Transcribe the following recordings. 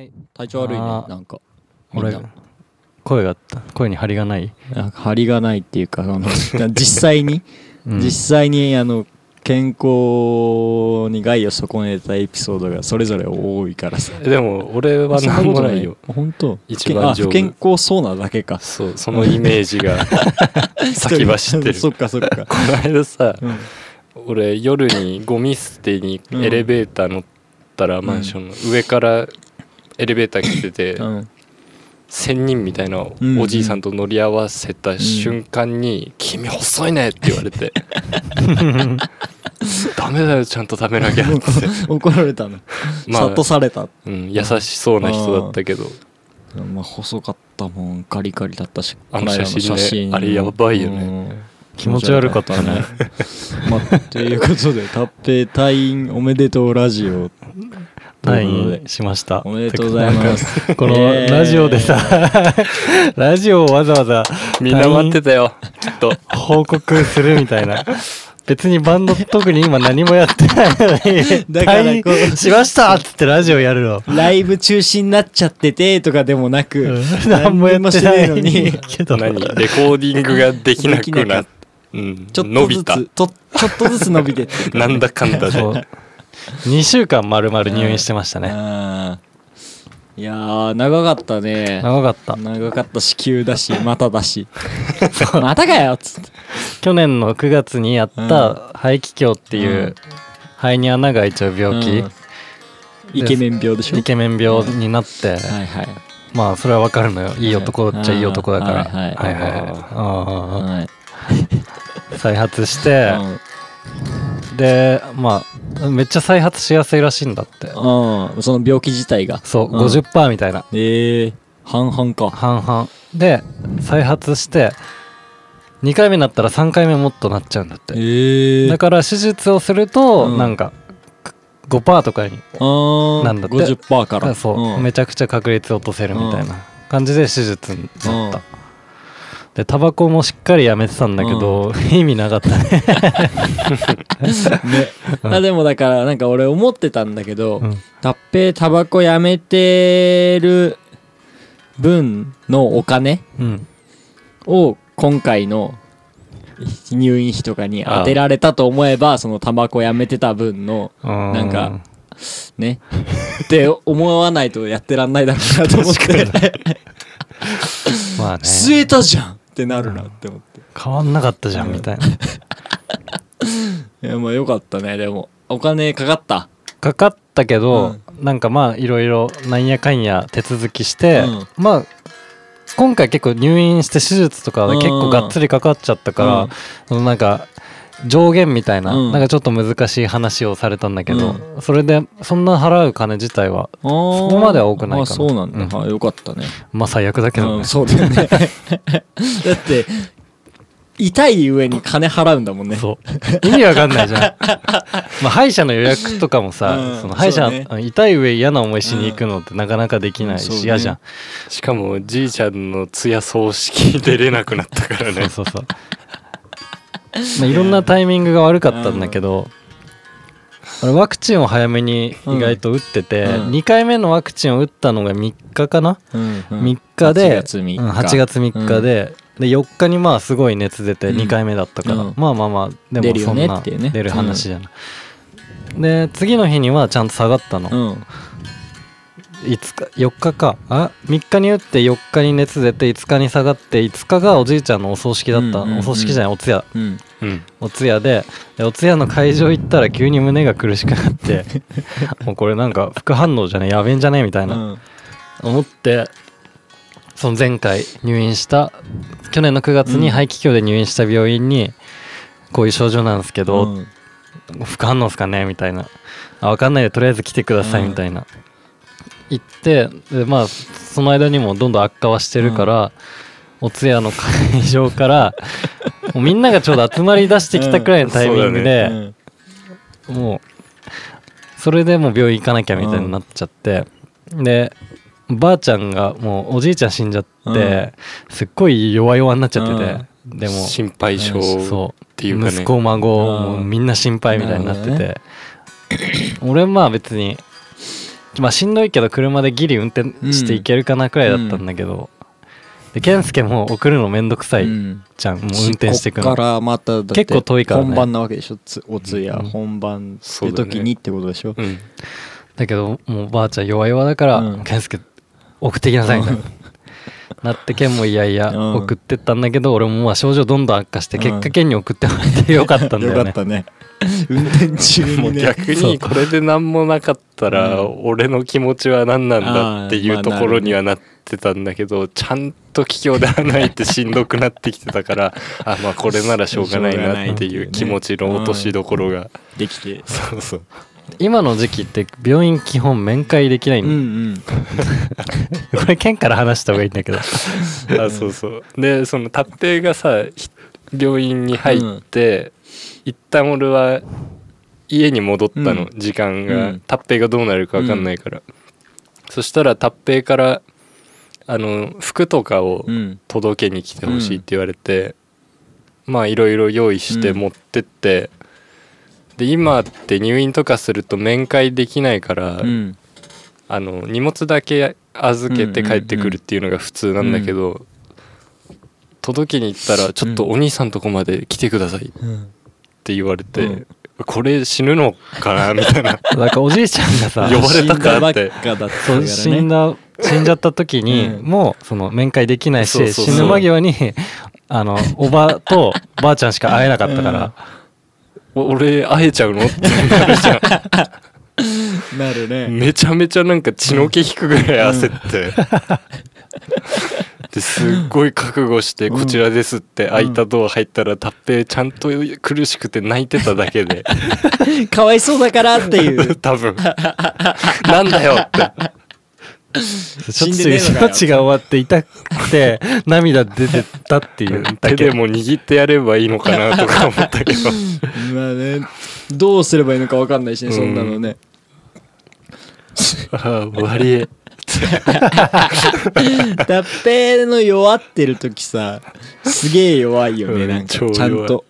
え体調悪いねあー。なんか。みん俺な。声が声に張りがない、なんか張りがないっていうかあの 実際に、うん。実際にあの健康に害を損ねたエピソードがそれぞれ多いからさ。でも俺は何もないよ。本当？一番丈夫あ不健康そうなだけか。そうそのイメージが 先走ってる。そっかそっか。この間さうん。俺夜にゴミ捨てにうん。エレベーター乗ったら、マンションの上からエレベーター来てて、うん。仙人みたいなおじいさんと乗り合わせた瞬間に「君細いね」って言われて「ダメだよちゃんと食べなきゃ」って、怒られたの。まあ諭された。うん、優しそうな人だったけど。まあ細かったもんカリカリだったしあの写真ねあれやばいよね。うん。気持ち悪かったね。まあということでタッペイ退院おめでとうラジオと退いしました。おめでとうございます。このえーラジオでさ、ラジオをわざわざみんな待ってたよと。報告するみたいな。別にバンド特に今何もやってないのにだから退こう院しましたっつってラジオやるの。ライブ中止になっちゃっててとかでもなく、うん。何もやってないのに。けど。何？レコーディングができなくなっうん。ちょっとず伸びた。つとちょっとずつ伸びてなんだかんだで 2週間まるまる入院してましたね。あーいやー長かったね。長かった。長かったし急だし まただし。またかよっつって。去年の9月にやった肺気胸っていううん。肺に穴が開いちゃう病気、うん。イケメン病でしょ？イケメン病になって、はいはい。まあそれはわかるのよ。いい男っちゃいい男だから。はいはいはいはい。はい。再発してうんでまあめっちゃ再発しやすいらしいんだって。うん。その病気自体が。そううん。50%みたいな。ええ半々か。半々。で再発して2回目になったら3回目もっとなっちゃうんだって。ええだから手術をするとうん。なんか5%とかになんだって。50%から。そう、ん。めちゃくちゃ確率落とせるみたいな感じで手術になった、うんでタバコもしっかりやめてたんだけど、意味なかったね。ね。あでもだからなんか俺思ってたんだけど、うん。タバコやめてる分のお金うん。を今回の入院費とかに当てられたと思えばそのタバコやめてた分のななんかね。って思わないとやってらんないだろうなと思って。まあね。吸えたじゃんってなるなって思って。変わんなかったじゃんうんみたいな。いやまあよかったねでも。お金かかった。かかったけど、なんかまあいろいろなんやかんや手続きして、うん。まあ今回結構入院して手術とかで結構がっつりかかっちゃったから、うん。なんか上限みたいな、うん。なんかちょっと難しい話をされたんだけど、それでそんな払う金自体はそこまでは多くないかな。あそうなんだ、うん。あよかったね。まあ最悪だけどね、うん、そうだよね。だって痛い上に金払うんだもんね。そう。意味わかんないじゃん。まあ歯医者の予約とかもさ、うん。その歯医者、ね。あ痛い上嫌な思いしに行くのってなかなかできないうん。ねし嫌、じゃん。しかもじいちゃんの通夜葬式出れなくなったからね。そうそうそうまあいろんなタイミングが悪かったんだけど、俺ワクチンを早めに意外と打ってて、うん。2回目のワクチンを打ったのが3日かな、うんうん。3日で8月3日。うん8月3日で、で4日にまあすごい熱出てうん。2回目だったから、うん。まあまあまあでもそんな出る話じゃない、で次の日にはちゃんと下がったの、うん5日4日か。あ3日に打って4日に熱出て5日に下がって5日がおじいちゃんのお葬式だった、うんうんうんお葬式じゃないお通夜。うん。うん。お通夜ででお通夜の会場行ったら急に胸が苦しくなって もうこれなんか副反応じゃねやべえんじゃねみたいな、うん。思ってその前回入院した去年の9月に肺気胸で入院した病院にこういう症状なんですけど、うん。副反応ですかねみたいな。あ分かんないでとりあえず来てくださいうん。みたいな、言ってでまあその間にもどんどん悪化はしてるから、お通夜の会場から もうみんながちょうど集まりだしてきたくらいのタイミングで、うん。もうそれでもう病院行かなきゃみたいになっちゃって、でばあちゃんがもうおじいちゃん死んじゃって、すっごい弱々になっちゃってて、でも心配性そう。っていうかね。息子孫うん。もうみんな心配みたいになってて、俺はまあ別にまあしんどいけど車でギリ運転していけるかなくらいだったんだけど、で健介も送るのめんどくさいうん。じゃん、もう運転してくの。からまた結構遠いからね。本番なわけでしょつお通夜、うん。本番ってそうだね。時にってことでしょ、うん。だけどもうばあちゃん弱々だからうん「健介送ってきなさい」みたいな。なって健もいやいやうん。送ってったんだけど俺もまあ症状どんどん悪化してうん。結果健に送ってもらってよかったんだよね。よかったね。運転中も逆にこれで何もなかったらうん。俺の気持ちは何なんだっていうところにはなってたんだけどちゃんと気境ではないってしんどくなってきてたから あまあこれならしょうがないなっていう気持ちの落としどころが。できて。そうそう今の時期って病院基本面会できないんうんだうん。これ健から話した方がいいんだけど。あそうそう。でその達平がさひ病院に入って、一旦俺は家に戻ったの、うん。時間が。うん。達平がどうなるか分かんないから、そしたら達平からあの服とかをうん。届けに来てほしいって言われて、まあいろいろ用意して持ってって、で今って入院とかすると面会できないから、うん。あの荷物だけ預けて帰ってくるっていうのが普通なんだけど、届けに行ったら「ちょっとお兄さんとこまで来てください」っうん。て言われて、うん。これ死ぬのかな？みたいな。なんかおじいちゃんがさ呼ばれたかって。死んだ死んだ死んじゃった時に、うん。もうその面会できないし死ぬ間際に あのおばとばあちゃんしか会えなかったから、お俺会えちゃうの？ってなるじゃ なるね。んめちゃめちゃなんか血の気引くぐらい焦って、ですっごい覚悟して「こちらです」って開いたドア入ったら達平ちゃんと苦しくて泣いてただけで。かわいそうだからっていう。多分。なんだよって ちょっと死んでねえのかよ命が終わって痛くて涙出てたっていうだけ。手でも握ってやればいいのかなとか思ったけど。まあねどうすればいいのか分かんないしねそんなのね。ああ終わり脱平 の弱ってる時さすげえ弱いよねうんなんかちゃんと。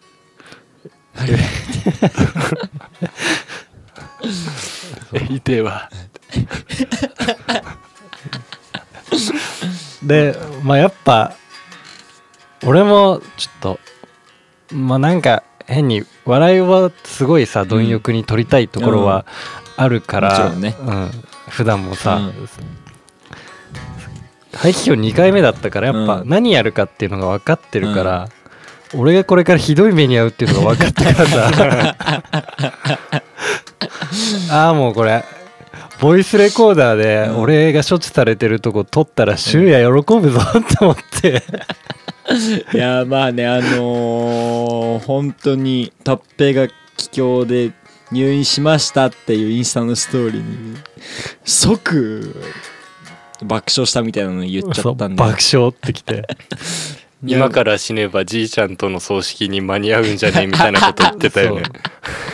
いてえわでまあやっぱ俺もちょっとまあなんか変に笑いはすごいさ貪欲に取りたいところはあるから、もちろんね。うん、普段もさ、うん。排気表2回目だったからやっぱうん。何やるかっていうのが分かってるから、俺がこれからひどい目に遭うっていうのが分かったからさああもうこれボイスレコーダーでうん。俺が処置されてるとこ撮ったら柊也喜ぶぞって思って。いやまあねあのー本当に脱平が帰郷で入院しましたっていうインスタのストーリーに即爆笑したみたいなの言っちゃったんで。爆笑ってきて 今から死ねばじいちゃんとの葬式に間に合うんじゃねえみたいなこと言ってたよね。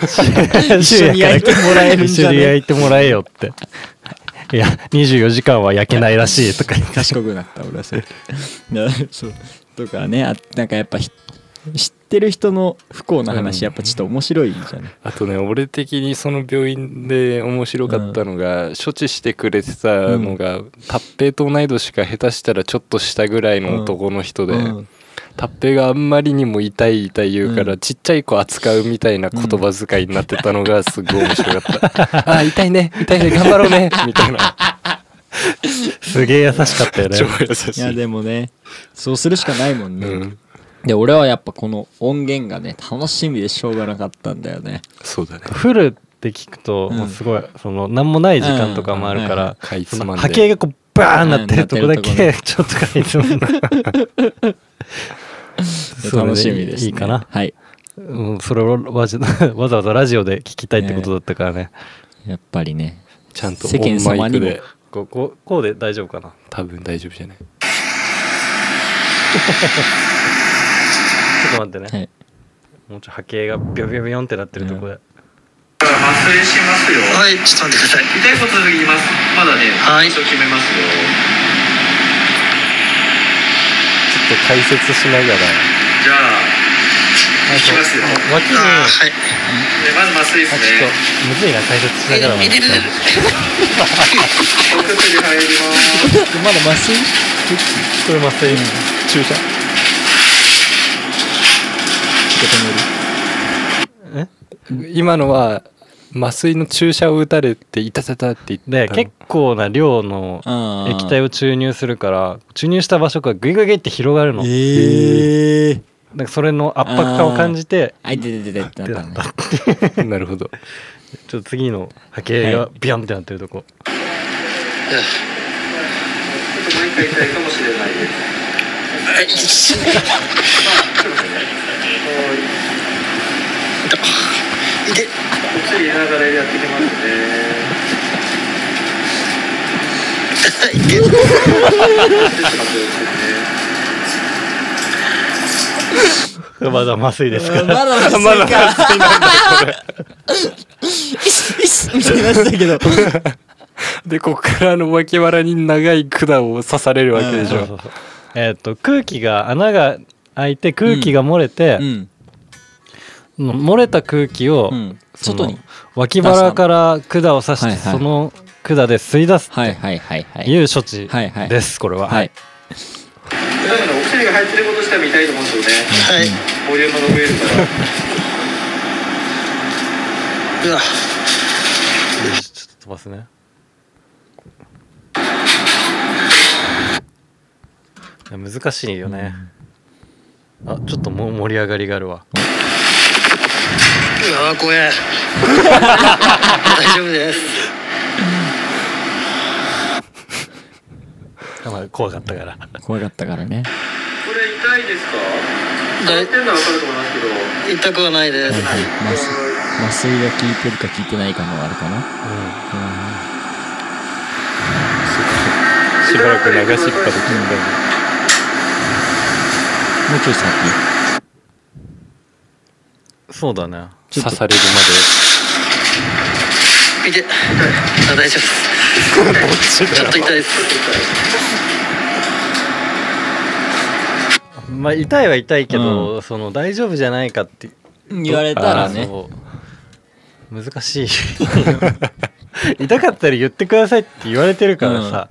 一緒に焼いてもらえるんじゃね一緒に焼いてもらえよって。いや24時間は焼けないらしいとか。賢くなった俺はそれ。なそう。とかねあなんかやっぱってる人の不幸な話やっぱちょっと面白いじゃない、あとね俺的にその病院で面白かったのが、処置してくれてたのが、達平と同い年か下手したらちょっと下ぐらいの男の人で、うん。達平があんまりにも痛い痛い言うから、うん。ちっちゃい子扱うみたいな言葉遣いになってたのがすごい面白かった、あ痛いね痛いね頑張ろうねみたいな。すげえ優しかったよね。超優しい。いやでもねそうするしかないもんね、うん、で俺はやっぱこの音源がね楽しみでしょうがなかったんだよね。そうだね。フルって聞くと、うんもうすごいその何もない時間とかもあるから、かいつそのまんで波形がこうバーンなってるとこだうんけちょっとかいつも。ん なそれ楽しみです、ね、いいかな、はい。うん、それをわざわざわざラジオで聞きたいってことだったからね。やっぱりね。ちゃんと世間様にも。オンマイクで。こうこうこうで大丈夫かな？多分大丈夫じゃない？ちょっと待ってね、はい。もうちょい波形がビョビョビョンってなってるとこで、麻酔しますよ。はい、ちょっと待ってください。痛いこと言います。まだね、はい。決めますよ。ちょっと解説しながら。じゃあ、いきますよ。脇に。はい。でまず麻酔ですあちょっねとむずいな解説しながらる。お薬入ります。まだ麻酔？これ麻酔注射？今のは麻酔の注射を打たれていたたたって言った。で結構な量の液体を注入するから注入した場所がグイグイグイって広がるの。だええからそれの圧迫感を感じてあいててててってなったねなるほど。ちょっと次の波形がビヨンってなってるとこ。ちょっともう一回痛い。かもしれないですはいてお薬ながらやってきますねいてまだ麻酔ですか？らまだ麻酔か。イスイスみたいになってたけど。でここからあの脇腹に長い管を刺されるわけでしょ。うえっと空気が穴が開いて空気が漏れてう、ん。漏れた空気を、外に。脇腹から管を刺して、はいはい。その管で吸い出すはいはいはいはという処置はいはい。です、これは、はい。だからお薬が入ってることしたら見たいと思うんですよね。はい。ボリュームが増えるから。うわ。ちょっと飛ばすね。難しいよね、あちょっともう盛り上がりがあるわ。うわ怖え大丈夫です。まあ怖かったから。怖かったからね。これ痛いですか？だい触ってるのは分かると思いますけど。痛くはないです。はい麻酔麻酔が効いてるか効いてないかのあるかな。しばらく流しっぱで聞いたもうちょい先。そうだね。刺されるいてあ大丈夫です。ちょっと痛いです。まあ痛いは痛いけど、その大丈夫じゃないかって。言われたらね。難しい。痛かったら言ってくださいって言われてるからさ、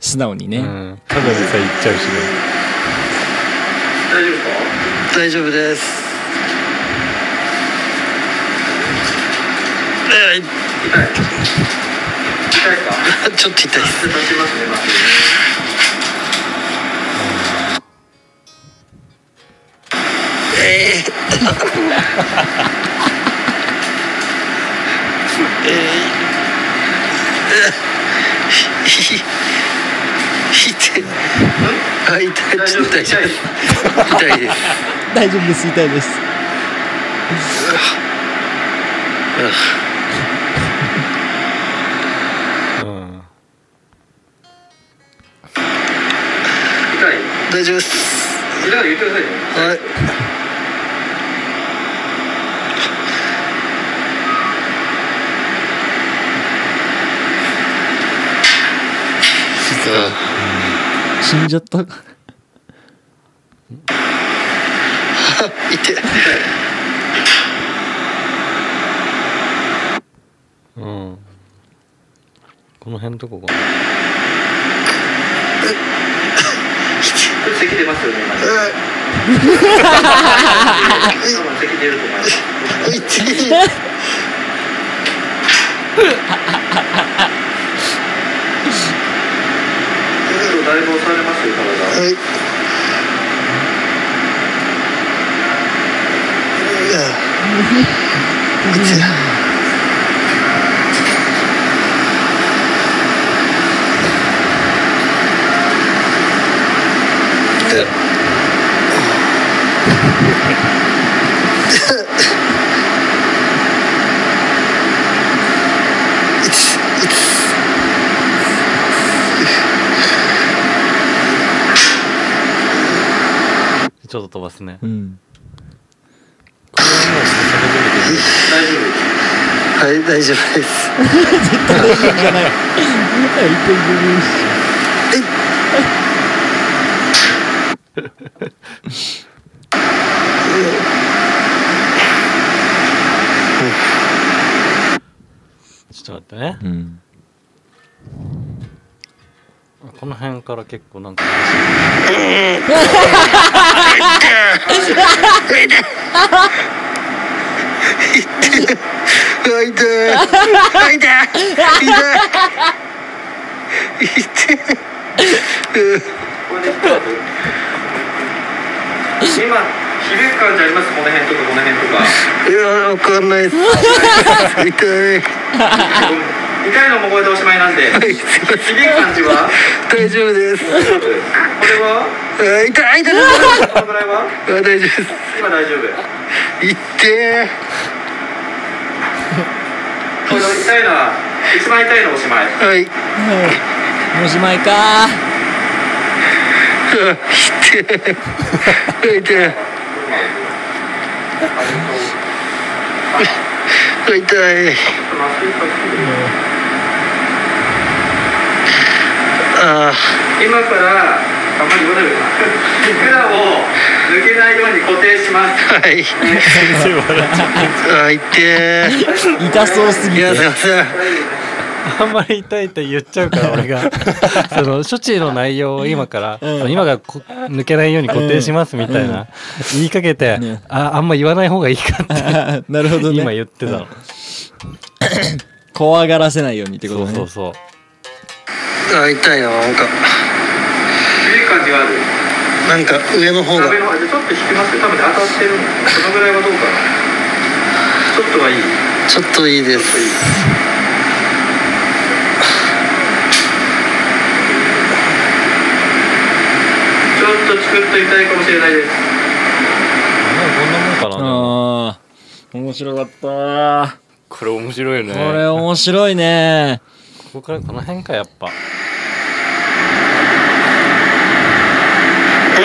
素直にね、うん。ただでさえ言っちゃうしね大丈夫です。えい痛い。か ちょっと痛いです。ね麻酔ねえー、痛いあ痛い痛い痛い痛いです大丈夫です。痛いです。大丈夫です。はい。死んじゃった痛いうん。この辺どこかな。これ咳出ますよね咳出ると思いますだいぶ押されますよ体はい。だよこいつらちょっと飛ばすね。うん大はい大丈夫です。絶対大丈夫じゃない。ちょっと待ってね、うん、この辺から結構なんか。痛い痛い痛い痛いこれで今響く感じありますこの辺とかこの辺とかいやわかんないです痛い痛いのもこれでおしまいなんで響はいすいませんく感じは大丈夫ですこれは痛い痛い痛いこのぐらいは大丈夫です今大丈夫痛い これ痛いのは一番痛いのおしまい。はい。おしまいか。あ痛い。痛い。痛い。あ今からあんまり言わないで管を抜けないように固定しますーはい。あ痛い。痛そうすぎて。あんまり痛いって言っちゃうから俺が。その処置の内容を今から、うん。今がこ抜けないように固定しますみたいな、言いかけて、ね。ああんま言わない方がいいかって。なるほどね。今言ってたの、怖がらせないようにってことね。そうそうそう。あ痛いななんか感じがある。なんか上の方が。ちょっと引きますよ。多分ね当たってる。のそのぐらいはどうか。なちょっとはいい。ちょっといいです。ちょっといいちょっとチクッと痛いかもしれないです。こんなもんかなああ面白かった。これ面白いよね。これ面白いね。ここからこの辺かやっぱっ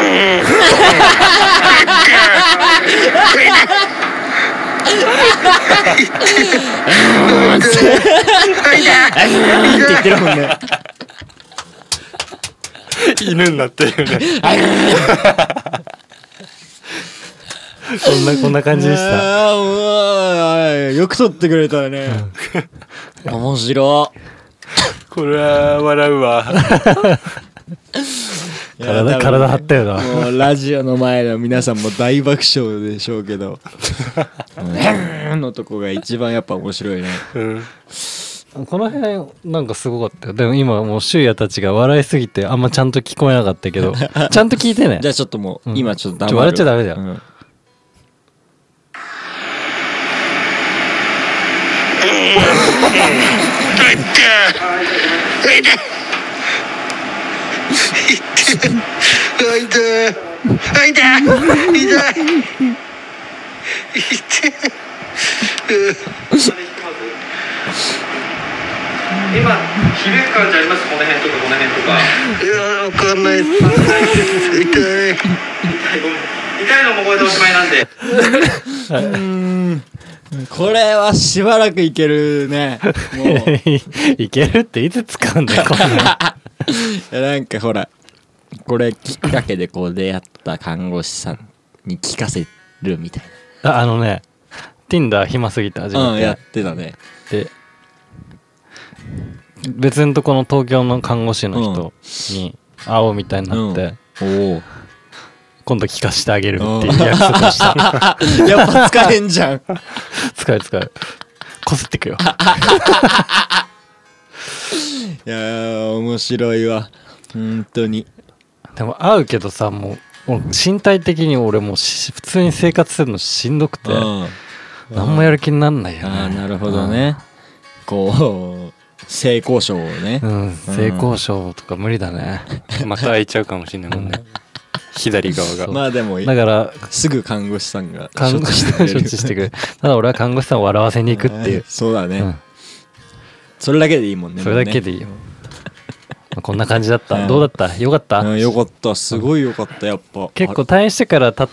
て言ってるもんね犬になってるよね。こんなこんな感じでした。よく撮ってくれたね。面白これは笑うわ。い体体張ったよな。もうラジオの前の皆さんも大爆笑でしょうけど「うん」のとこが一番やっぱ面白いね。うん。この辺なんかすごかったよ。でも今もうシュウヤたちが笑いすぎてあんまちゃんと聞こえなかったけど。ちゃんと聞いてね。じゃあちょっともう、うん。今ちょっとちょ笑っちゃダメだよ。うん あ痛い。痛い。痛い。痛い。今響く感じありますこの辺とかこの辺とかい。やわかんない。です痛い。痛い。痛い。のもこれでおしまい。なんではいこれはしばらくいけるね。もう。いけるっていつ使うんだよこんな なんかほらこれきっかけでこう出会った看護師さんに聞かせるみたいああのね Tinder 暇すぎて始な、うん、めやってたね。て、で別のとこの東京の看護師の人に会おうみたいになって、おお今度聞かせてあげるっていう約束をしたやっぱ使えんじゃん。使う使う。こすってくよ。いやー面白いわ。本当に。でも会うけどさもうもう身体的に俺も普通に生活するのしんどくて。うん。何もやる気になんないよね。ああなるほどね。こう性交渉をね。うん性交渉とか無理だね。また開いちゃうかもしれないもんね左側が。まあでもだからすぐ看護師さんが看護師処処置してくれる。置してくれる。ただ俺は看護師さんを笑わせに行くっていう、そうだね、うん。それだけでいいもんねそれだけででいいよ、まあこんな感じだった、うん。どうだった？よかった、よかった。すごいよかったやっぱ。結構退院してから経っ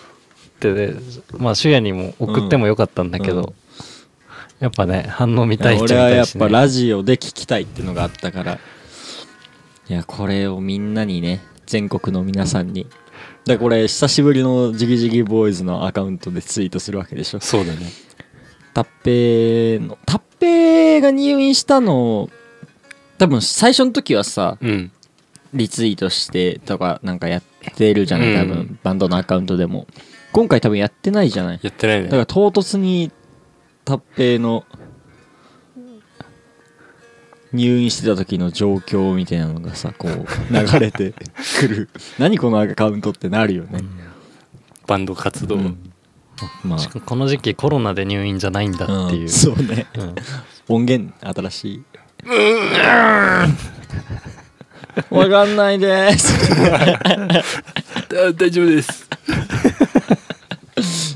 てでまあ主夜にも送ってもよかったんだけど、うん。やっぱね反応見たい人見俺はやっぱラジオで聞きたいっていうのがあったから。いやこれをみんなにね全国の皆さんにでこれ久しぶりのジギジギボーイズのアカウントでツイートするわけでしょ。そうだね。タッペーのタッ平が入院したの多分最初の時はさうん。リツイートしてとかなんかやってるじゃない？多分、うんバンドのアカウントでも。今回多分やってないじゃない？やってないね。だから唐突に達平の入院してた時の状況みたいなのがさこう 流れてくる。何このアカウントってなるよね、バンド活動、うん。ましかもこの時期コロナで入院じゃないんだあ、っていう、ん。そうね。うん。音源新しい。わかんないです。大丈夫です。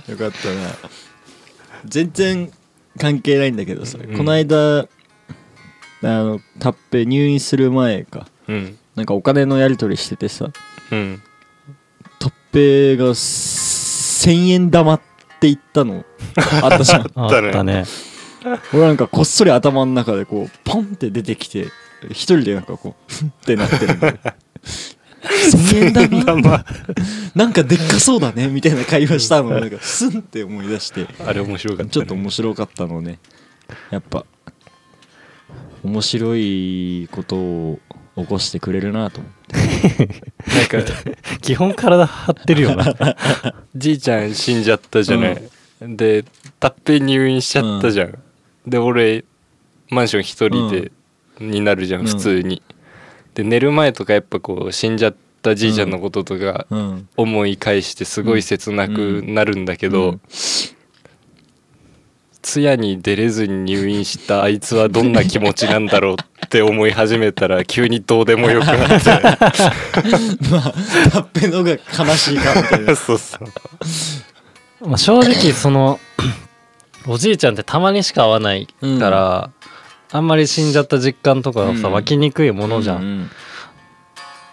よかったな。全然関係ないんだけどさ、うん。この間あのタッペ入院する前か。うん。なんかお金のやり取りしててさ。うん。タッペが1000円玉って言ったの。あったじゃんあったね。ったね俺なんかこっそり頭の中でこうポンって出てきて一人でなんかこうふんってなってる んだよ1000円玉なんかでっかそうだね。みたいな会話したのをなんかスンって思い出して。あれ面白かった、ね、ちょっと面白かったのね。やっぱ面白いことを起こしてくれるなと思って。なんか 基本体張ってるよな。じいちゃん死んじゃったじゃない、でたっぺ入院しちゃったじゃん、で俺マンション一人で、になるじゃんうん。普通に、で寝る前とかやっぱこう死んじゃったじいちゃんのこととかうん。思い返してすごい切なくなるんだけど、うん通夜に出れずに入院したあいつはどんな気持ちなんだろうって思い始めたら急にどうでもよくなって。まあタッペのが悲しいかみたいなそう。そうまあ正直そのおじいちゃんってたまにしか会わないから、あんまり死んじゃった実感とかがさ、うん。湧きにくいものじゃん、うん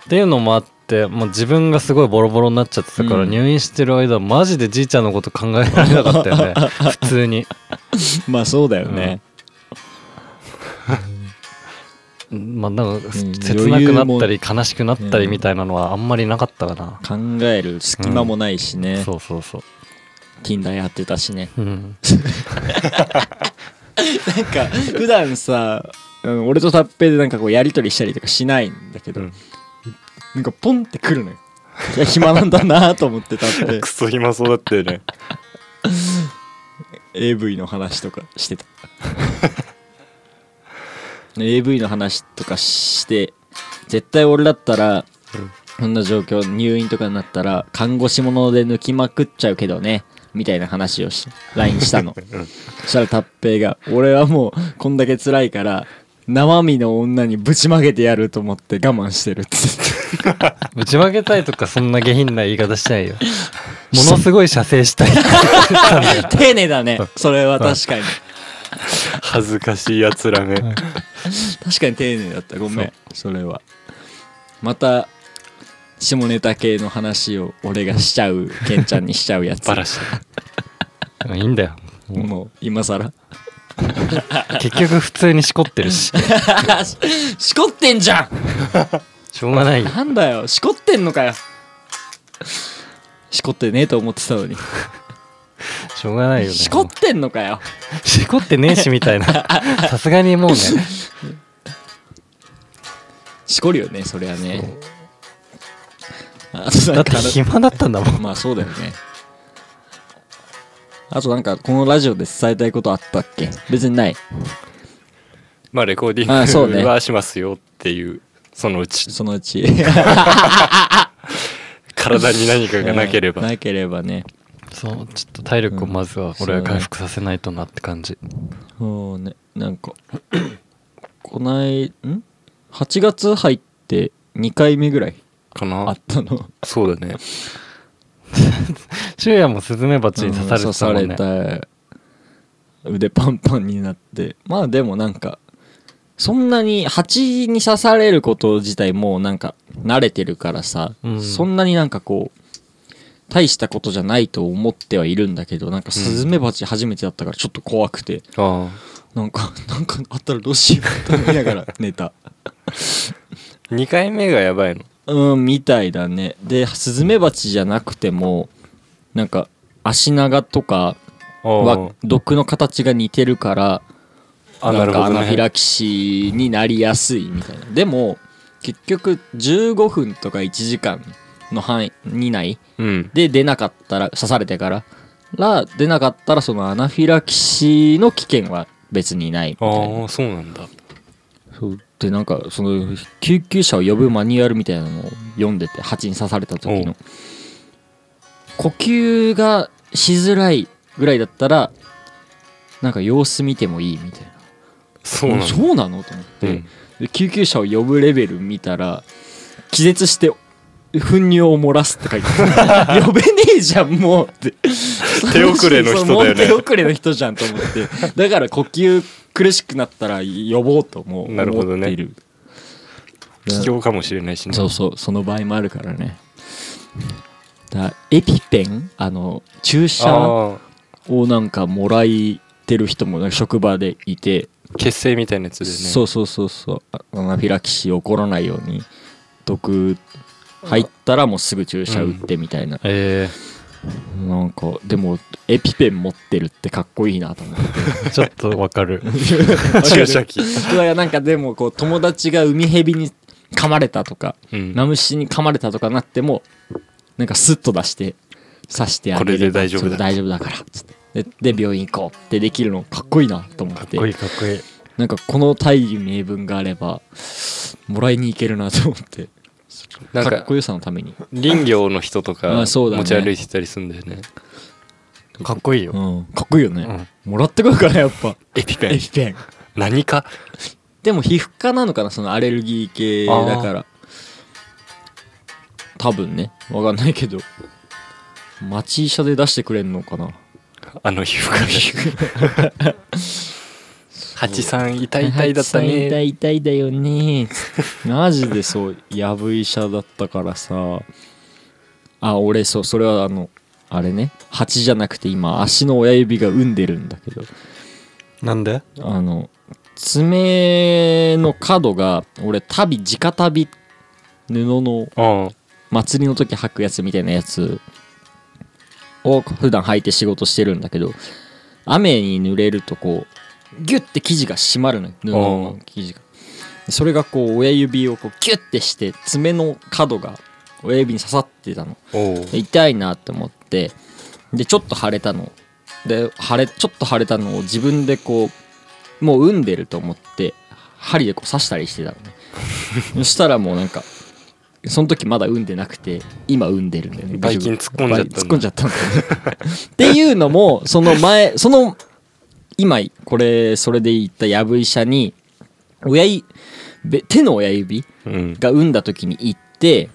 っていうのもあってもう自分がすごいボロボロになっちゃってたから、うん。入院してる間マジでじいちゃんのこと考えられなかったよね。普通に。まあそうだよね、まあなんかん。切なくなったり悲しくなったりみたいなのはあんまりなかったかな、考える隙間もないしね、そうそうそう。Tinder やってたしね。うん。なんか普段さ、うん、俺とタッペイでなんかこうやり取りしたりとかしないんだけど、うんなんかポンってくるのよ。い や暇なんだなと思ってたって。クソ暇そうだったよね。AV の話とかしてた。AV の話とかして絶対俺だったら、こん。な状況入院とかになったら看護師もので抜きまくっちゃうけどねみたいな話をし LINE したの。そしたらタッペイが「俺はもうこんだけ辛いから生身の女にぶちまけてやると思って我慢してる」って。ぶちまけたいとかそんな下品な言い方しないよ。ものすごい射精したい丁寧だね。それは確かに。恥ずかしいやつらね。確かに丁寧だった。ごめん。それは。また下ネタ系の話を俺がしちゃうケンちゃんにしちゃうやつ。バラし いいんだよ。もう今更？結局普通にしこってるし。しこってんじゃん。しょうがないよ。なんだよ。しこってんのかよ。しこってねえと思ってたのに。しょうがないよね。しこってんのかよ。しこってねえしみたいな。さすがにもうね。しこるよねそりゃね。だって暇だったんだもん。まあそうだよねあとなんかこのラジオで伝えたいことあったっけ？別にない。まあレコーデあそうね。ィングはしますよっていうそのうち。そのうち。体に何かがなければ、なければね。そうちょっと体力をまずは俺は回復させないとなって感じ。そうね。なんか こないん？8月入って2回目ぐらいあかな。ったの。そうだね昼夜もスズメバチに刺されうんてたもんね、刺された腕パンパンになってまあでもなんかそんなに蜂に刺されること自体もうなんか慣れてるからさ、うんそんなになんかこう大したことじゃないと思ってはいるんだけどなんかスズメバチ初めてだったからちょっと怖くて、あなんかなんかあったらどうしようと思いながら寝た。あ2回目がやばいのうんみたいだね。でスズメバチじゃなくてもなんか足長とかはあ毒の形が似てるからあななんかアナフィラキシーになりやすいみたいな。でも結局15分とか1時間の範囲以内うん。で出なかったら刺されてから。ら出なかったらそのアナフィラキシーの危険は別にないみたいな。ああそうなんだそう。でなんかその救急車を呼ぶマニュアルみたいなのを読んでて蜂に刺された時おの呼吸がしづらいぐらいだったらなんか様子見てもいいみたいな。そうなんだそうなのと思って、うん。で救急車を呼ぶレベル見たら気絶して糞尿を漏らすって書いてある。呼べねえじゃんもうって。手遅れの人だよね。手遅れの人じゃんと思って。だから呼吸苦しくなったら呼ぼうともなるほどね。思っている。貴重かもしれないしね。そうそうその場合もあるからね。だエピペンあの注射あをなんかもらいてる人も職場でいて、あ血清みたいなやつでね。そうそうそうそう。あアナフィラキシー起こらないように毒入ったらもうすぐ注射打ってみたいな、えなんかでもエピペン持ってるってかっこいいなと思って。ー、ちょっとわかる。注射器。いやなんかでもこう友達がウミヘビに噛まれたとかうん。ナムシに噛まれたとかなってもなんかスッと出して刺してあげるこれで大丈夫だ。大丈夫だからつって。でで病院行こうってできるのかっこいいなと思っかってこいいかっこいい。なんかこの大義名分があればもらいに行けるなと思ってなんかかっこよさのために。林業の人とかあそうだね。持ち歩いてたりするんだよね。かっこいいよ、うん。かっこいいよね、もらってこようかなやっぱ。エピペン。エピペン。何か？でも皮膚科なのかなそのアレルギー系だから。多分ね。わかんないけど。町医者で出してくれんのかな。あの皮膚科。で 八さん痛い痛いだった痛いね痛いだよね。マジでそうやぶ医者だったからさ。あ俺そうそれはあのあれね。蜂じゃなくて今足の親指が産んでるんだけど。なんで？あの爪の角が俺足袋直足袋布のあ。祭りの時履くやつみたいなやつを普段履いて仕事してるんだけど雨に濡れるとこうギュッて生地が締まるのよ布の生地が。それがこう親指をこうギュッてして爪の角が親指に刺さってたの。痛いなって思って。でちょっと腫れたの。で腫れちょっと腫れたのを自分でこうもう産んでると思って針でこう刺したりしてたのね。そしたらもうなんかその時まだ産んでなくて今産んでるんだよね。ばい菌突っ込んじゃったっていうのもその前その今これそれで言ったやぶ医者に親手の親指うん。が産んだ時に行って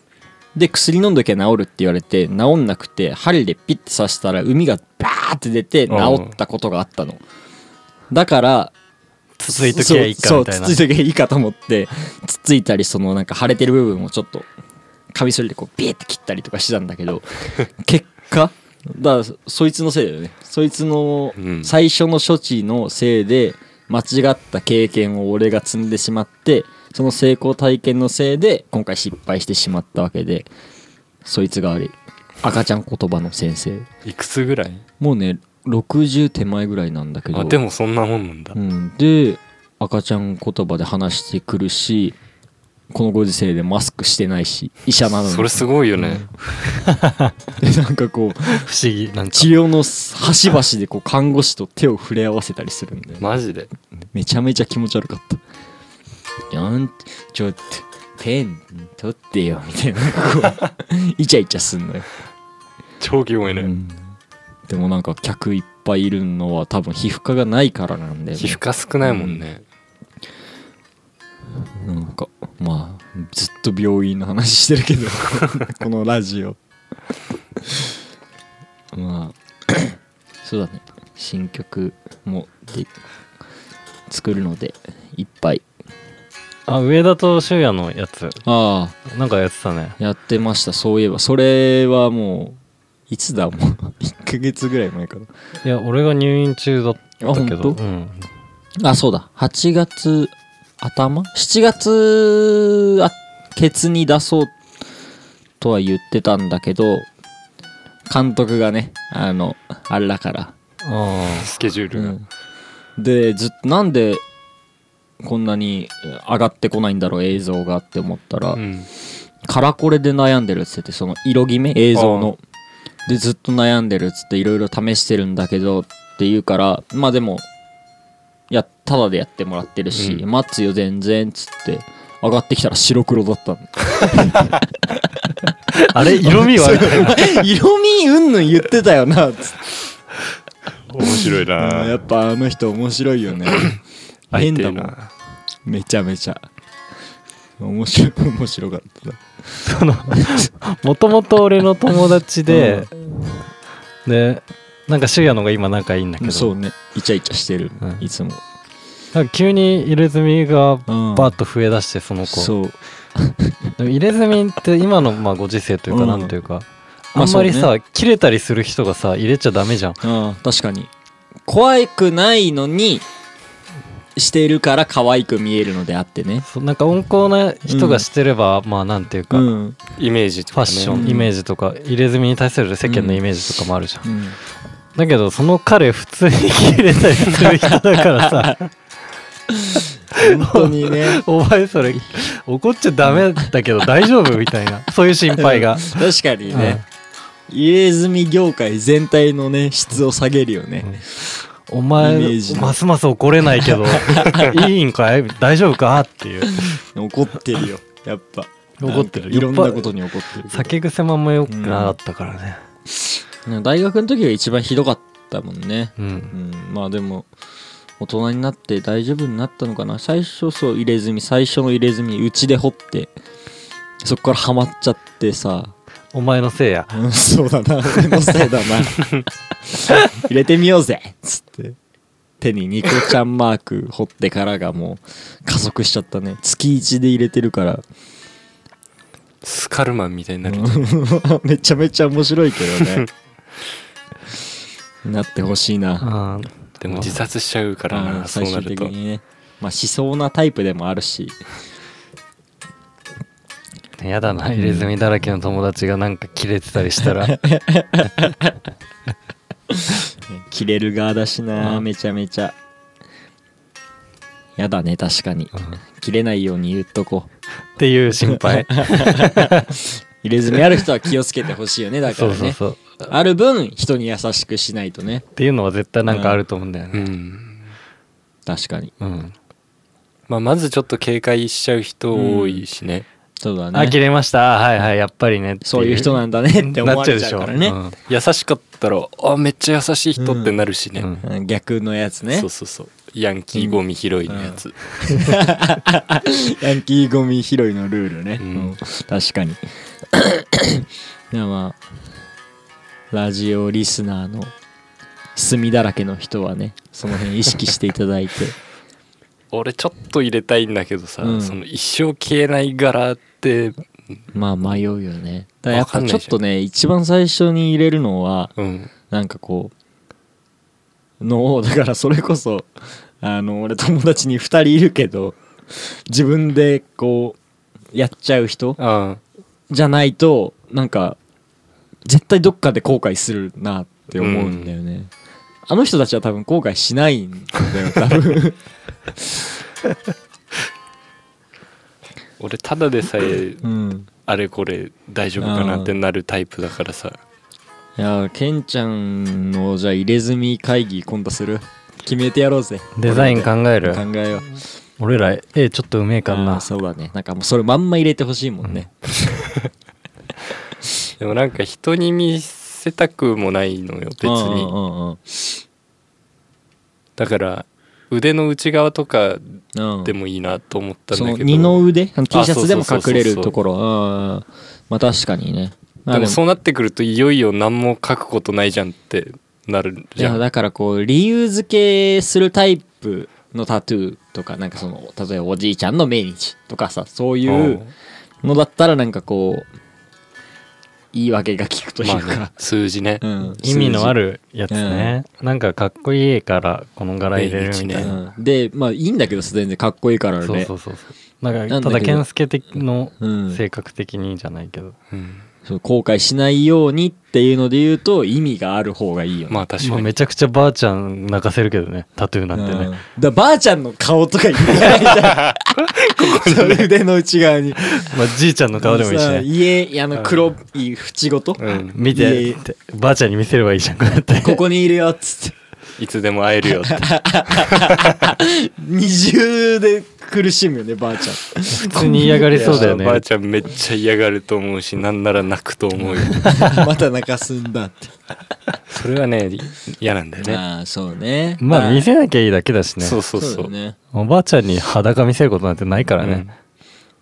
で薬飲んどきゃ治るって言われて治んなくて針でピッて刺したら海がバーって出て治ったことがあったの。だからつついときゃいいかみたいな。つついときゃいいかと思ってつっついたりそのなんか腫れてる部分をちょっとカミソリでこうビーって切ったりとかしてたんだけど 結果だからそいつのせいだよね。そいつのうん。最初の処置のせいで間違った経験を俺が積んでしまってその成功体験のせいで今回失敗してしまったわけでそいつが悪い。赤ちゃん言葉の先生。いくつぐらい？もうね60手前ぐらいなんだけど。あでもそんなもんなんだ。うん、で赤ちゃん言葉で話してくるしこのご時世でマスクしてないし医者なのに。それすごいよね。でなんかこう不思議なんか。治療の端々でこう看護師と手を触れ合わせたりするんで、マジで。めちゃめちゃ気持ち悪かった。なんちょっとペン取ってよみたいな。こう イチャイチャすんのよ、超キモいね。うん。でもなんか客いっぱいいるのは多分皮膚科がないからなんだよね。皮膚科少ないもんねなんかまあずっと病院の話してるけど このラジオ。まあ そうだね。新曲もで作るのでいっぱい。あ上田と修也のやつ。ああ。なんかやってたね。やってました。そういえば。それはもういつだもう？1ヶ月ぐらい前かいや俺が入院中だったあけど、本当？うん、なあそうだ。8月頭？7月あケツに出そうとは言ってたんだけど監督がねあのあれだから。あスケジュールが。うん、でずっとなんでこんなに上がってこないんだろう映像がって思ったら、うん。カラコレで悩んでるっつっててその色決め？映像の。でずっと悩んでるっつっていろいろ試してるんだけどって言うからまあでもやただでやってもらってるし、うん。待つよ全然っつって上がってきたら白黒だったの。あれ色味は 色味うんぬん言ってたよなっつって。面白いうんやなっぱあの人面白いよね。変だもん。なめちゃめちゃ。面白い面白かった。なそのもともと俺の友達で、でなんか修也の方が今仲いいんだけど。そうね。イチャイチャしてる、うん。いつも、なんか急に入れ墨がうん、バーッと増えだしてその子。そう。でも入れ墨って今のまあご時世というかうん。なんというか、まああんまりさ、そう切れたりする人がさ入れちゃダメじゃん。ああ確かに。怖くないのにしてるから可愛く見えるのであってね。そうなんか温厚な人がしてれば、まあなんていうか、フうん、イメージとかね。ァッション、うんイメージとか入れ墨に対する世間のイメージとかもあるじゃん、うん、だけどその彼普通に切れたりする人だからさ。本当にね。お前それ怒っちゃダメだけど大丈夫みたいな。そういう心配が。確かにね、入れ墨業界全体のね質を下げるよね、お前イメージの。ますます怒れないけど いいんかい？大丈夫か？っていう。怒ってるよ。やっぱ。怒ってる。いろんなことに怒ってる酒癖もあんま良くなかったからね大学の時が一番ひどかったもんね。うん、うん。まあでも大人になって大丈夫になったのかな。最初そう入れ墨最初の入れ墨うちで掘ってそこからハマっちゃってさ。お前のせいや。うんそうだな。俺のせいだな。入れてみようぜ。っつって。手にニコちゃんマーク彫ってからがもう加速しちゃったね。月1で入れてるから。スカルマンみたいになる めちゃめちゃ面白いけどね なってほしいな。うんでも自殺しちゃうからうなんそう最終なると。的にね。まあしそうなタイプでもあるし。やだな入れ墨だらけの友達がなんか切れてたりしたら。切れる側だしなうん。めちゃめちゃ。やだね確かに。切れないように言っとこう。っていう心配。入れ墨ある人は気をつけてほしいよねだかそらね。うそうそうある分人に優しくしないとね。っていうのは絶対なんかあると思うんだようねん。確かに。うん、まあまずちょっと警戒しちゃう人多いしね。そうだあ切ねれました。はいはいやっぱりね。そういう人なんだねって思われちゃうからね。なっ優しかったらあめっちゃ優しい人ってなるしね、うん。うん。逆のやつね。そうそうそう。ヤンキーゴミ拾いのやつ、ヤンキーゴミ拾いのルールね、うん。うん。確かに。いやまあラジオリスナーの墨だらけの人はねその辺意識していただいて。俺ちょっと入れたいんだけどさ、うん。その一生消えない柄ってまあ迷うよね。だからやっぱちょっとね一番最初に入れるのはうん。なんかこうのだからそれこそ あの俺友達に2人いるけど自分でこうやっちゃう人あ。じゃないとなんか絶対どっかで後悔するなって思うんだよね、あの人たちは多分後悔しないんだよ多分。俺ただでさえうん。あれこれ大丈夫かなってなるタイプだからさ。いやケンちゃんのじゃあ入れ墨会議今度する？決めてやろうぜ。デザイン考える？考えよう。俺ら絵ちょっとうめえかな。そうだね。なんかもうそれまんま入れてほしいもんね、でもなんか人に見せたくもないのよ別うんうにんうんうん。だから腕の内側とかうん。でもいいなと思ったんだけど。二の腕？T シャツでも隠れるところ？うん。まあ確かにね。まあでも。そうなってくるといよいよ何も書くことないじゃんってなるいじゃん。やだからこう理由付けするタイプのタトゥーとかなんかその例えばおじいちゃんの命日とかさそういうのだったらなんかこう言い訳が効くというか、まあね数字ね。うん、意味のあるやつね、なんかかっこいいからこの柄入れるみたいな、うん。でまあいいんだけど全然かっこいいからね。そうそうそうそう。なんかただ健介的のうん。性格的にじゃないけど、うんそう後悔しないようにっていうので言うと意味がある方がいいよね。まあ確かに。まあめちゃくちゃばあちゃん泣かせるけどね。タトゥーなんてうん。ね、だばあちゃんの顔とか言ってないじゃん。それ腕の内側に。まあ、じいちゃんの顔でもいいしさね家あの黒い縁ごと、うん。見て。ばあちゃんに見せればいいじゃん。こうやって。ここにいるよっつって。いつでも会えるよって。二重で苦しむよねばあちゃん。普通に嫌がりそうだよね。ばあちゃんめっちゃ嫌がると思うしなんなら泣くと思うよ。また泣かすんだって。それはね嫌なんだよね。ああそうね。まあ見せなきゃいいだけだしね。そうそうそう。そうだね。おばあちゃんに裸見せることなんてないからね、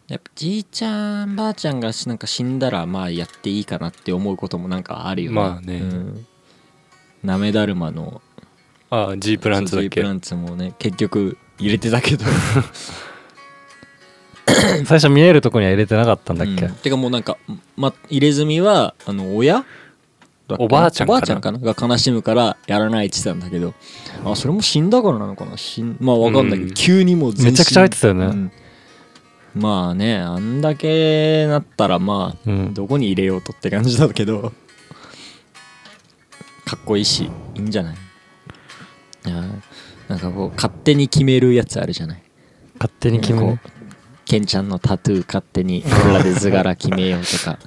やっぱじいちゃんばあちゃんがしなんか死んだらまあやっていいかなって思うこともなんかあるよね。まあね。うん。なめだるまのああ G プランツだっけ？そう G プランツもね結局入れてたけど。最初見えるとこには入れてなかったんだっけ、うん。てかもうなんか、ま、入れ墨はあの親？おばあちゃんかな？おばあちゃんかな？が悲しむからやらないって言ってたんだけど。あそれも死んだからなのかな？死んまあわかんないけど、うん。急にもうめちゃくちゃ入ってたよね。うん。まあねあんだけなったらまあ、うん。どこに入れようとって感じだけど。かっこいいしいいんじゃない？いやなんかこう勝手に決めるやつあるじゃない？勝手に決める？こうケンちゃんのタトゥー勝手に俺らで図柄決めようとか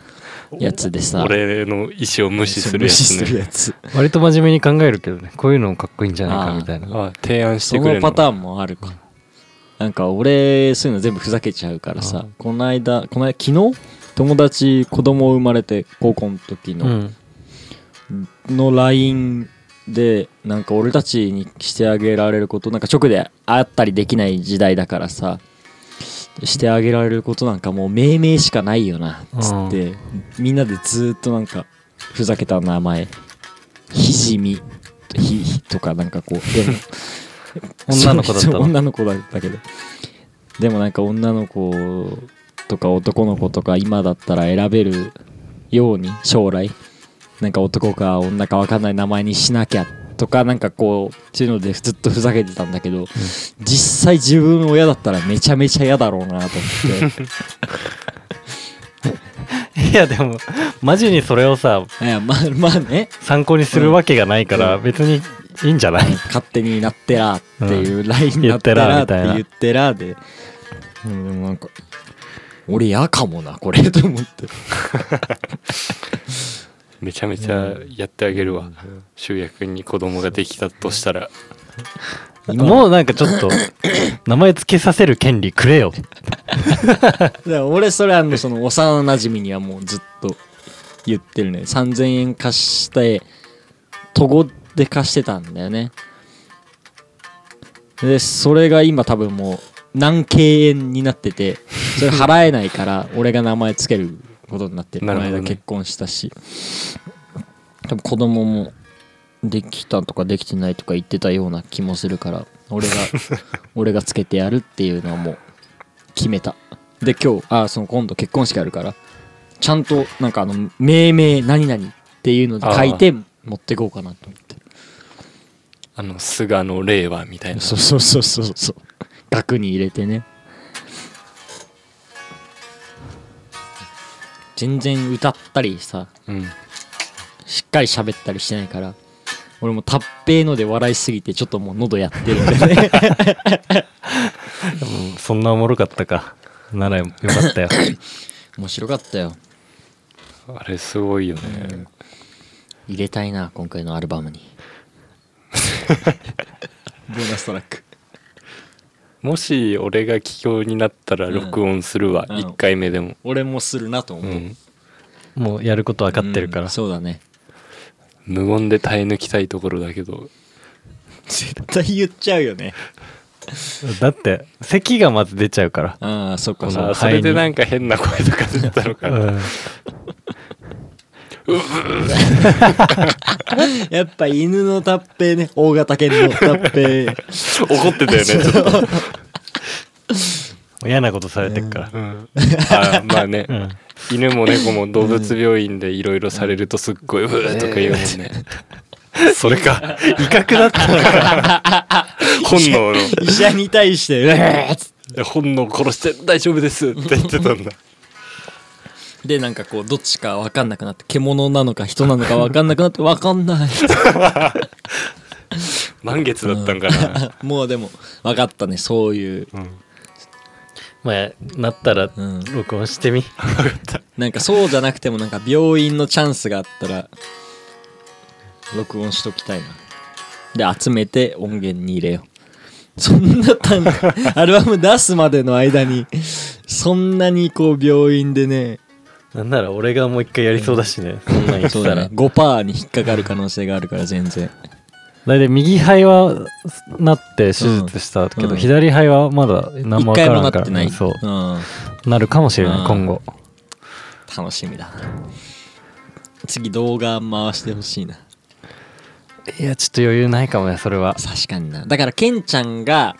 やつでさ。俺の意思を無視するやつね。やつ。割と真面目に考えるけどね。こういうのかっこいいんじゃないかみたいな。ああ提案しそてくれるの。パターンもあるか。なんか俺そういうの全部ふざけちゃうからさ。この間この間昨日友達子供生まれて高校の時の、うん。の LINE でなんか俺たちにしてあげられることなんか直で会ったりできない時代だからさしてあげられることなんかもう命名しかないよなっつって、みんなでずーっとなんかふざけた名前。ひじみ。ひとかなんかこう 女の子だった女の子だったけど。でもなんか女の子とか男の子とか今だったら選べるように将来なんか男か女か分かんない名前にしなきゃとかなんかこうっていうのでずっとふざけてたんだけど、実際自分親だったらめちゃめちゃ嫌だろうなと思って。いやでもマジにそれをさいやまあまあね。参考にするわけがないから別にいいんじゃない、勝手になってらっていうラインになっててららってみたいな。言ってらで、うん、でもなんか俺嫌かもなこれと思って めちゃめちゃやってあげるわ。修也君に子供ができたとしたら。今。もうなんかちょっと 名前付けさせる権利くれよ。俺それあのその幼なじみにはもうずっと言ってるね。3000円貸して都合で貸してたんだよね。でそれが今多分もう何敬遠になっててそれ払えないから俺が名前つけることになってる。この間結婚したし。多分子供もできたとかできてないとか言ってたような気もするから俺が 俺がつけてやるっていうのはもう決めた。で今日あその今度結婚式あるからちゃんとなんかあの命名何々っていうので書いて持ってこうかなと思って。あの菅の令和みたいな。そうそうそうそうそう。額に入れてね全然歌ったりさうん。しっかり喋ったりしてないから俺もタッペーので笑いすぎてちょっともう喉やってるんでね。うんそんなおもろかったか。ならよかったよ。面白かったよ。あれすごいよね。入れたいな今回のアルバムに。ボーナストラックもし俺が帰郷になったら録音するわうん。1回目でも。俺もするなと思う、うん。もうやること分かってるから、うんそうだね。無言で耐え抜きたいところだけど。絶対言っちゃうよね。だって咳がまず出ちゃうから。ああそっかそっか。あそれでなんか変な声とか出たのかな。うん やっぱ犬のタッペーね。大型犬のタッペー怒ってたよねちょっと。嫌なことされてっから、うん。あまあね。うん。犬も猫も動物病院でいろいろされるとすっごい「うー」とか言うもんね。それか威嚇だったのか。本能の。医者に対して「うえーっつって。本能殺して大丈夫ですって言ってたんだでなんかこうどっちか分かんなくなって獣なのか人なのか分かんなくなって分かんない。満月だったんかな、もうでも分かったねそういう、まあなったらうん、録音してみ。なんかそうじゃなくてもなんか病院のチャンスがあったら録音しときたいな。で集めて音源に入れよう。そんな単アルバム出すまでの間にそんなにこう病院でねなんなら俺がもう一回やりそうだしね。そんなん言ったらそうだね5%に引っかかる可能性があるから全然。大体右肺はなって手術したけど、うん。左肺はまだ何も一回わからからもなんってない、そう。うん、なるかもしれない、うん。今後。楽しみだ。な次動画回してほしいな。いやちょっと余裕ないかもねそれは。確かにな。だからケンちゃんが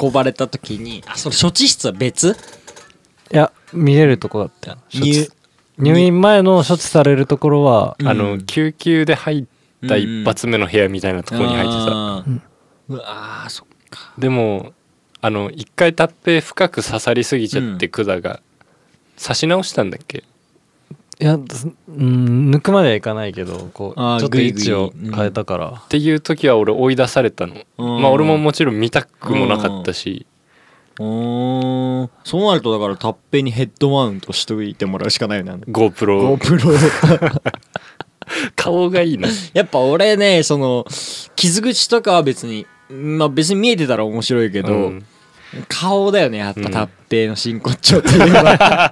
運ばれた時にあそれ処置室は別？いや見れるとこだったよ入院前の処置されるところはうん。あの救急で入った一発目の部屋みたいなところに入ってた、あーうわーそっか。でもあの一回タッペ深く刺さりすぎちゃって管が。刺し直したんだっけ？いやすうん抜くまではいかないけどこうちょっと位置を変えたから、っていう時は俺追い出されたの。うん。まあ俺ももちろん見たくもなかったしおーそうなるとだからタッペにヘッドマウントしといてもらうしかないよね。GoPro GoPro 顔がいいな。やっぱ俺ねその傷口とかは別にまあ別に見えてたら面白いけど、うん。顔だよねやっぱうん。タッペの真骨頂といえば、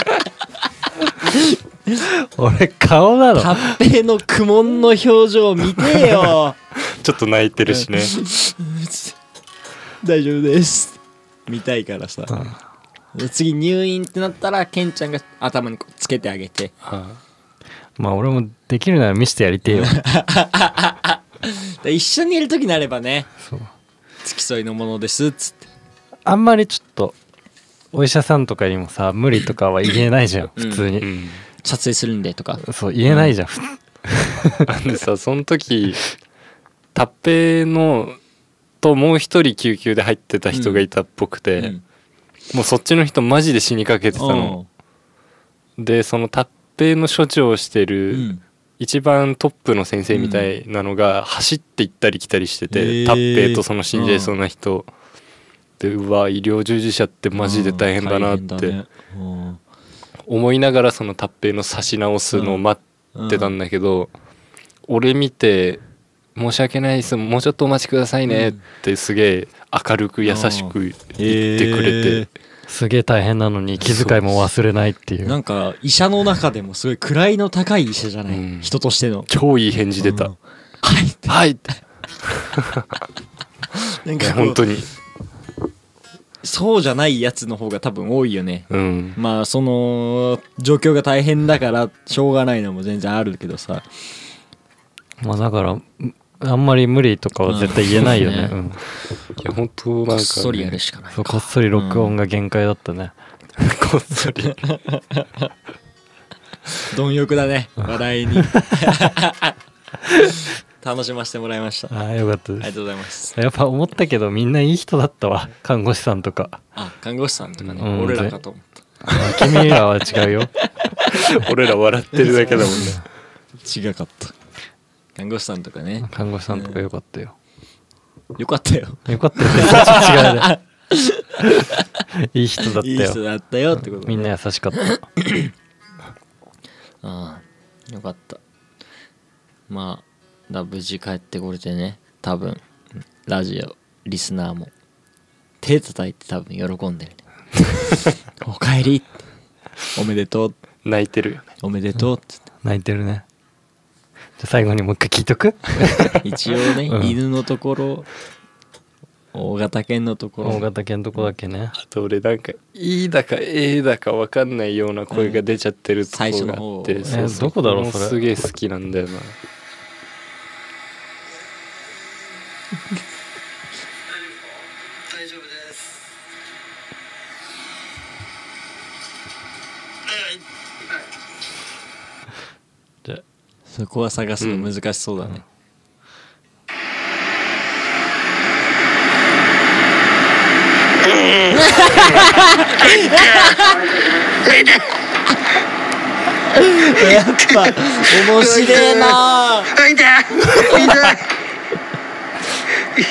俺顔なの？タッペの苦悶の表情見てよ。ちょっと泣いてるしね。大丈夫です見たいからさ、で次入院ってなったらケンちゃんが頭にこうつけてあげて。はまあ俺もできるなら見せてやりてえよ。で一緒にいる時になればねそう。付き添いのものですっつって。あんまりちょっとお医者さんとかにもさ無理とかは言えないじゃんうん。普通に、いうん。撮影するんでとか。そう言えないじゃん、あん。でさその時タッペのともう一人救急で入ってた人がいたっぽくて、うん。もうそっちの人マジで死にかけてたの、でそのタッペの処置をしてうるん。一番トップの先生みたいなのが走って行ったり来たりしてて、へー。タッペとその死んじゃいそうな人、でうわ医療従事者ってマジで大変だなって思いながらそのタッペの刺し直すのを待ってたんだけど、俺見て「申し訳ないです。もうちょっとお待ちくださいね」ってすげえ明るく優しく言ってくれて、すげえ大変なのに気遣いも忘れないっていう。なんか医者の中でもすごい位の高い医者じゃない、うん。人としての。超いい返事出た。うん「はいはい」なんか本当に。そうじゃないやつの方が多分多いよね。うん。まあその状況が大変だからしょうがないのも全然あるけどさ。まあだからんあんまり無理とかは絶対言えないよね,、ううん。んいや本当なんか、ね、こっそりやるしかないこっそり録音が限界だったね、こっそり。貪欲だね笑いに。楽しませてもらいました。あああよかったです。りがとうございます。やっぱ思ったけどみんないい人だったわ看護師さんとか。あ看護師さんとかね、うん。俺らかと思った。あ君らは違うよ。俺ら笑ってるだけだもんね。違かった看護師さんとかね。看護師さんとかよかったよ。よかったよ。よかったよ。違うねいい人だったいいよ人だったよってことみんな優しかった。ああよかった。まあだ無事帰ってこれてね多分ラジオリスナーも手叩いて多分喜んでるね。おかえりおめでとう。泣いてるよね。おめでとうって。泣いてるねじゃあ最後にもう一回聞いとく？一応ね、うん。犬のところ大型犬のところ。大型犬とこだけね。あと俺なんか「いいだか「ええだか分かんないような声が出ちゃってるとこ最初があの方。って、そう。えどこだろうそれ？すげえ好きなんだよな そこは探すの難しそうだね、やっぱ面白えな。痛い痛い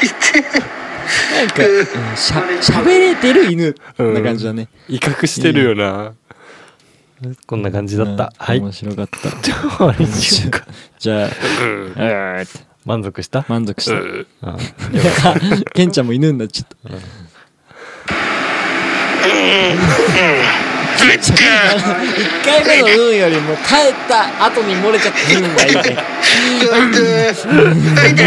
痛いなんか、うんしゃしゃべれてる犬。うん。な感じだね、威嚇してるよなこんな感じだった、うんはい。面白かった。じゃあ満足した？満足した、ケンちゃんも犬になっちゃった。一回目の「運」よりも帰った後に漏れちゃった「運」がいいね痛い痛い。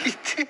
痛い